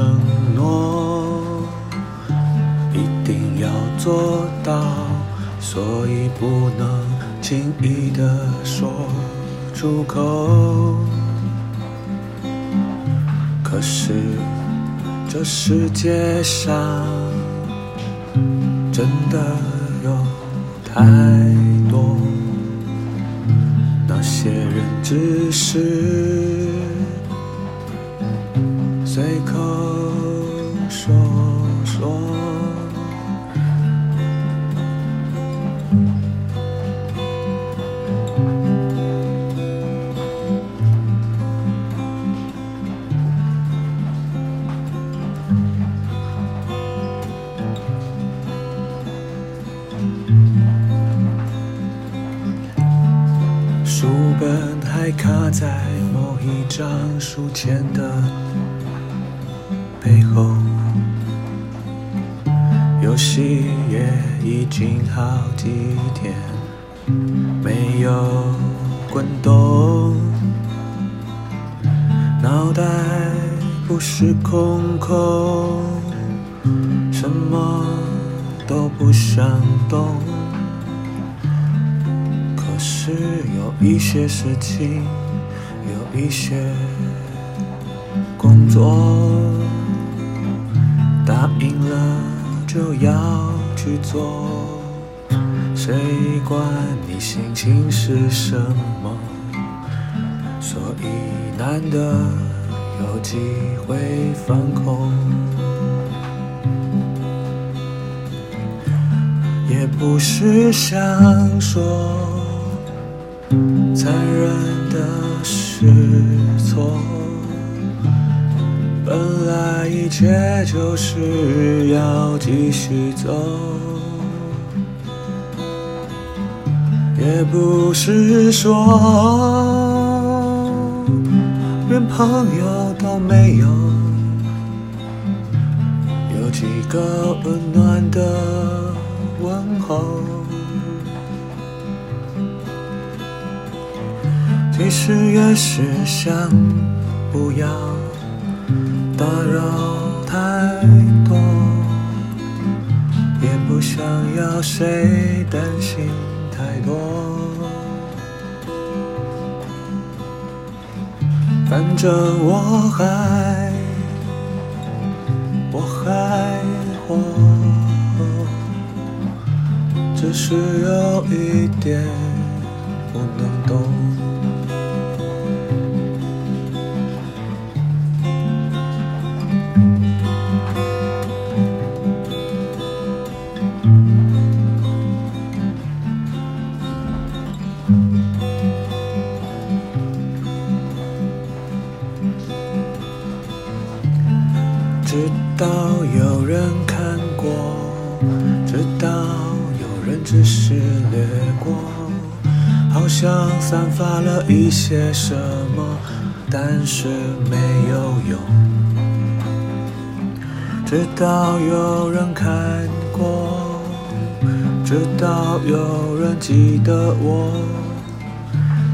承诺，一定要做到，所以不能轻易的说出口。可是这世界上真的有太多那些人只是随口说说。书本还卡在某一张书签的背后，游戏也已经好几天没有滚动，脑袋不是空空，什么都不想动。可是有一些事情，有一些工作，赢了就要去做。谁管你心情是什么？所以难得有机会放空。也不是想说残忍的是错，本来一切就是要继续走，也不是说连朋友都没有，有几个温暖的问候。其实也是想不要打扰太多，也不想要谁担心太多，反正我还我还活，只是有一点不能懂。直到有人看过，直到有人只是掠过，好像散发了一些什么，但是没有用。直到有人看过，直到有人记得我，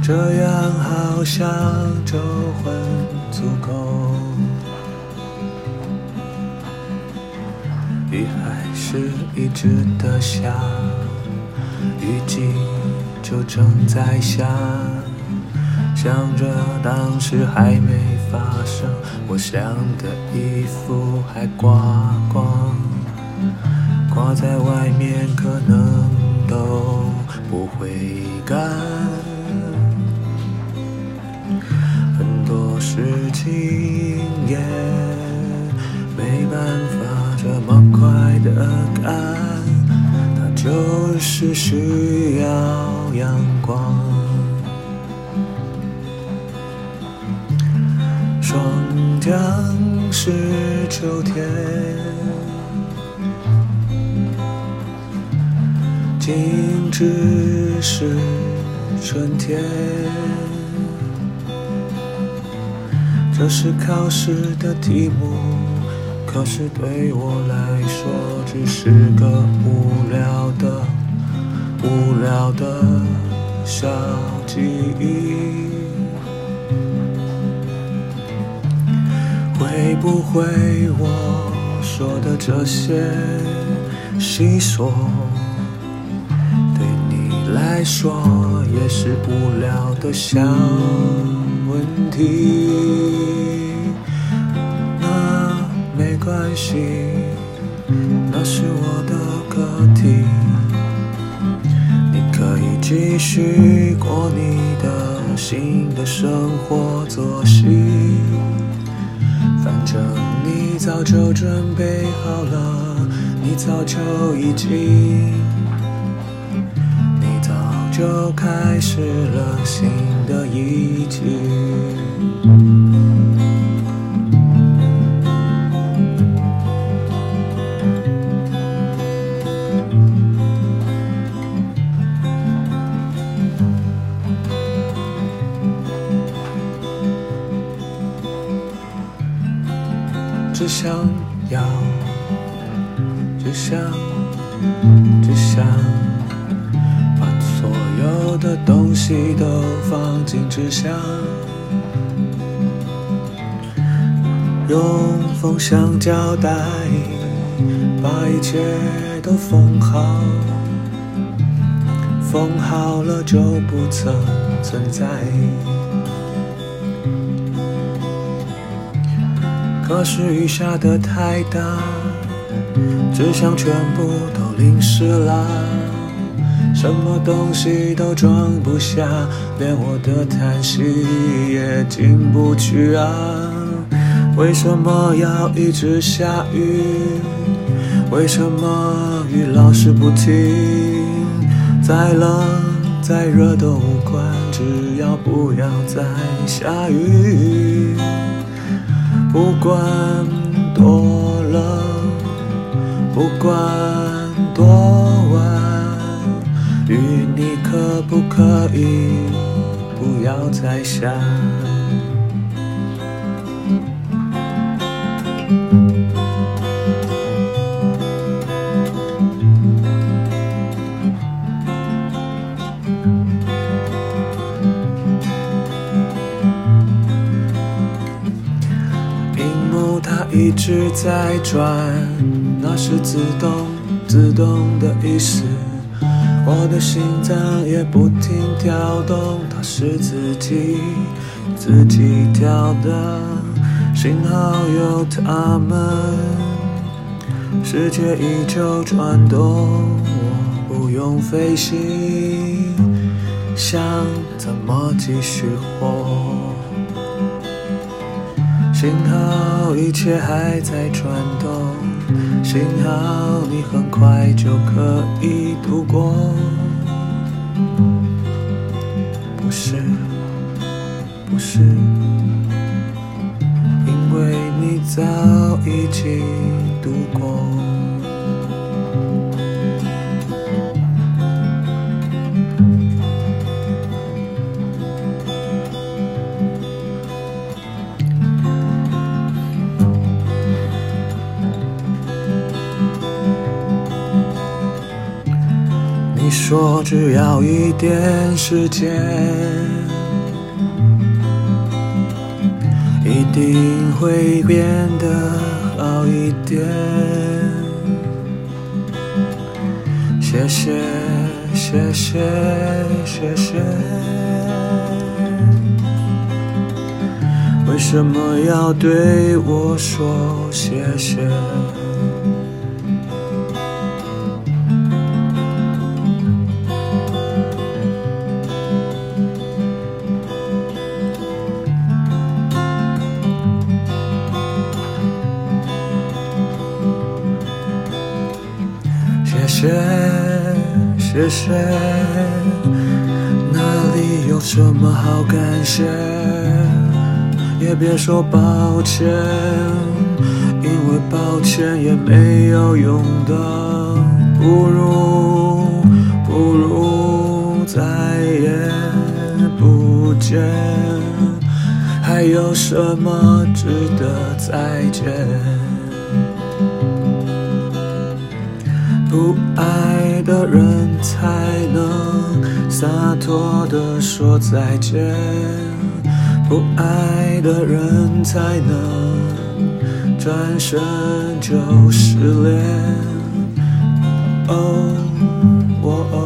这样好像就很足够。雨还是一直的下，雨季就正在下，想着当时还没发生，我想的衣服还挂光，挂在外面可能都不会干，很多事情也没办法。这么快的干，它就是需要阳光。霜降是秋天，静止是春天。这是考试的题目。可是对我来说，只是个无聊的、无聊的小记忆。会不会我说的这些细说，对你来说也是无聊的小问题？关系，那是我的课题。你可以继续过你的新的生活作息，反正你早就准备好了，你早就已经，你早就开始了新的一季。想交代把一切都封好，封好了就不曾存在。可是雨下的太大，纸箱全部都淋湿了，什么东西都装不下，连我的叹息也进不去啊！为什么要一直下雨？为什么雨老是不停？再冷再热都无关，只要不要再下雨。不管多冷，不管多晚，雨你可不可以不要再下？一直在转，那是自动自动的意思，我的心脏也不停跳动，它是自己自己跳的，幸好有他们，世界依旧转动，我不用费心想怎么继续活。幸好一切还在转动，幸好你很快就可以度过。不是，不是，因为你早已经度过。说只要一点时间，一定会变得好一点。谢谢，谢谢，谢谢。为什么要对我说谢谢？谢谢，哪里有什么好感谢？也别说抱歉，因为抱歉也没有用的，不如不如再也不见，还有什么值得再见？不爱的人才能洒脱的说再见，不爱的人才能转身就失联。哦，我哦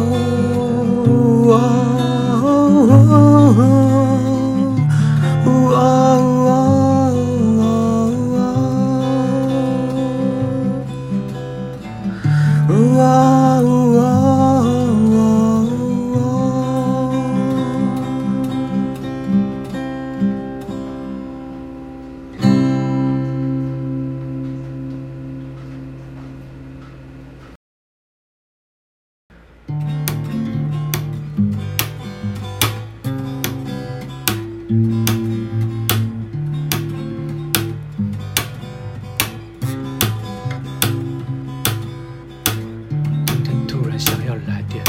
想要来点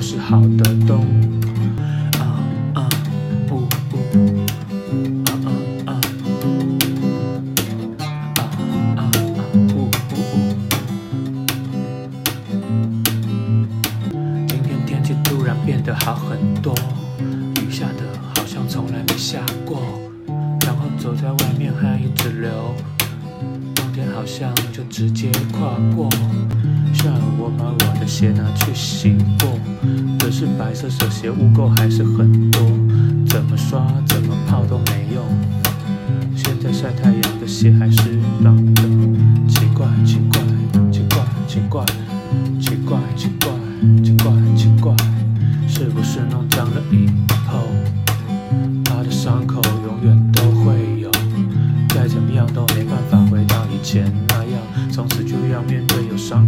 都是好的动物。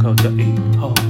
靠在就哎、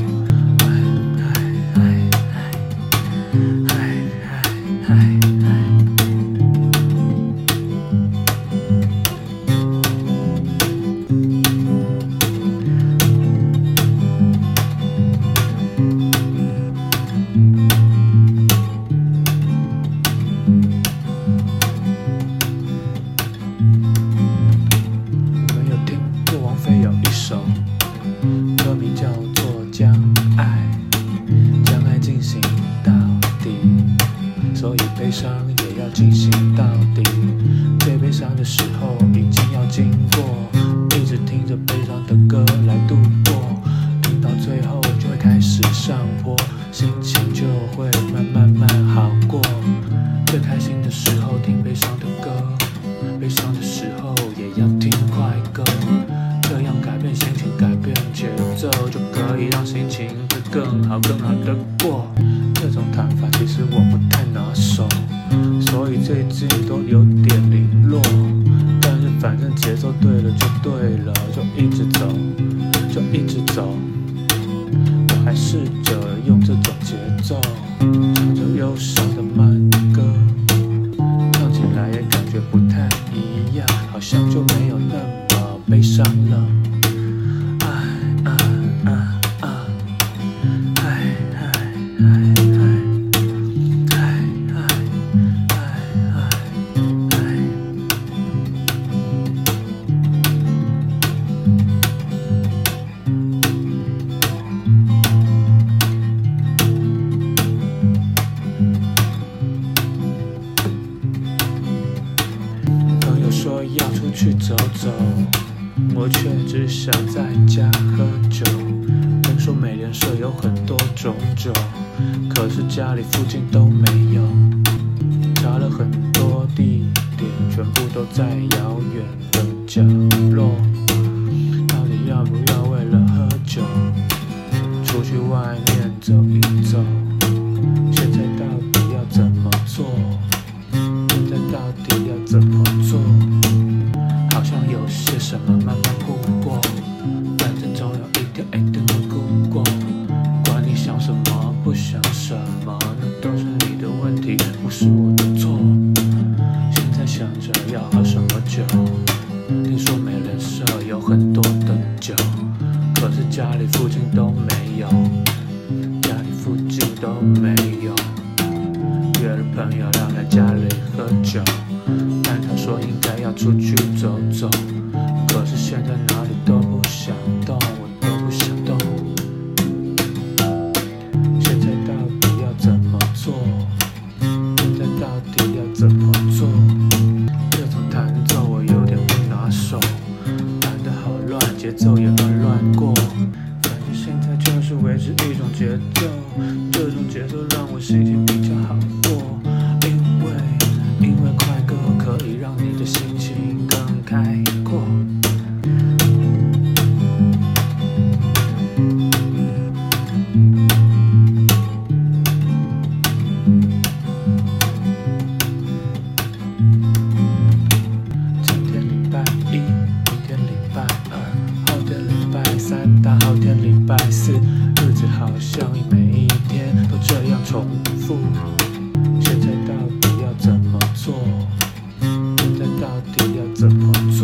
到底要怎么做？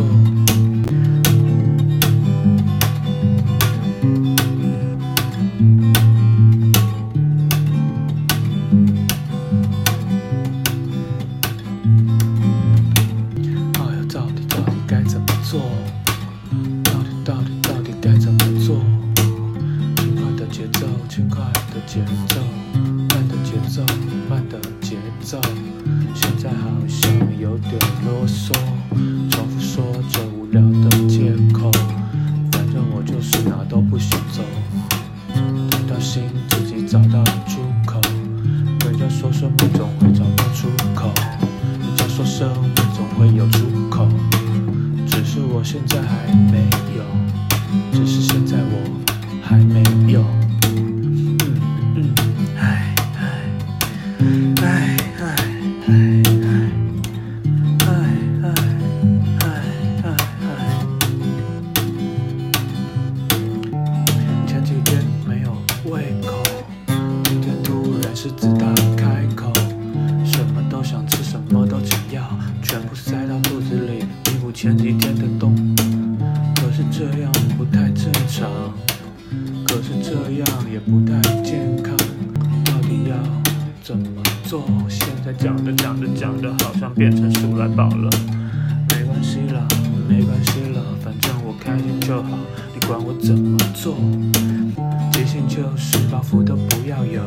就是包袱都不要有，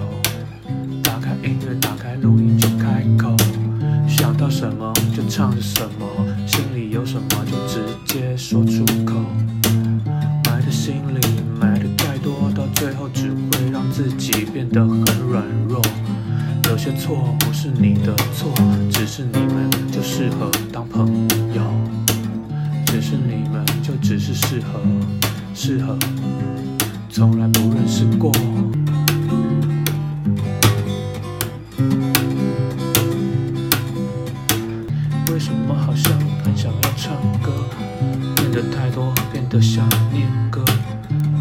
打开音乐，打开录音就开口，想到什么就唱着什么，心里有什么就直接说出口。埋在心里，埋的太多，到最后只会让自己变得很软弱。有些错不是你的错，只是你们就适合当朋友，只是你们就只是适合，适合，从来不认识过。为什么好像很想要唱歌，变得太多，变得想念歌。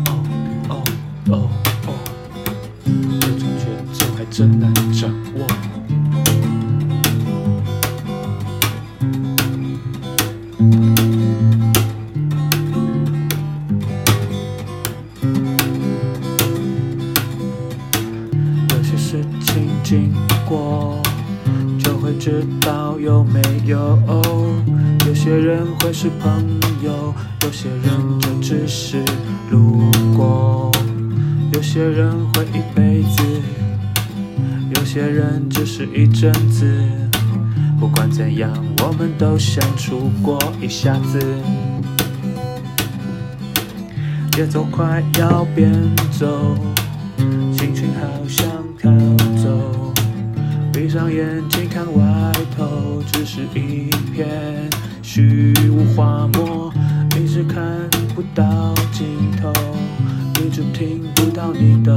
哦哦哦哦，这种节奏还真难掌握。是朋友，有些人就只是路过。有些人会一辈子，有些人只是一阵子。不管怎样，我们都相处过一下子。节奏快要变走，心情好像逃走。闭上眼睛看外头，只是一片虚无花沫，一直看不到尽头，一直听不到你的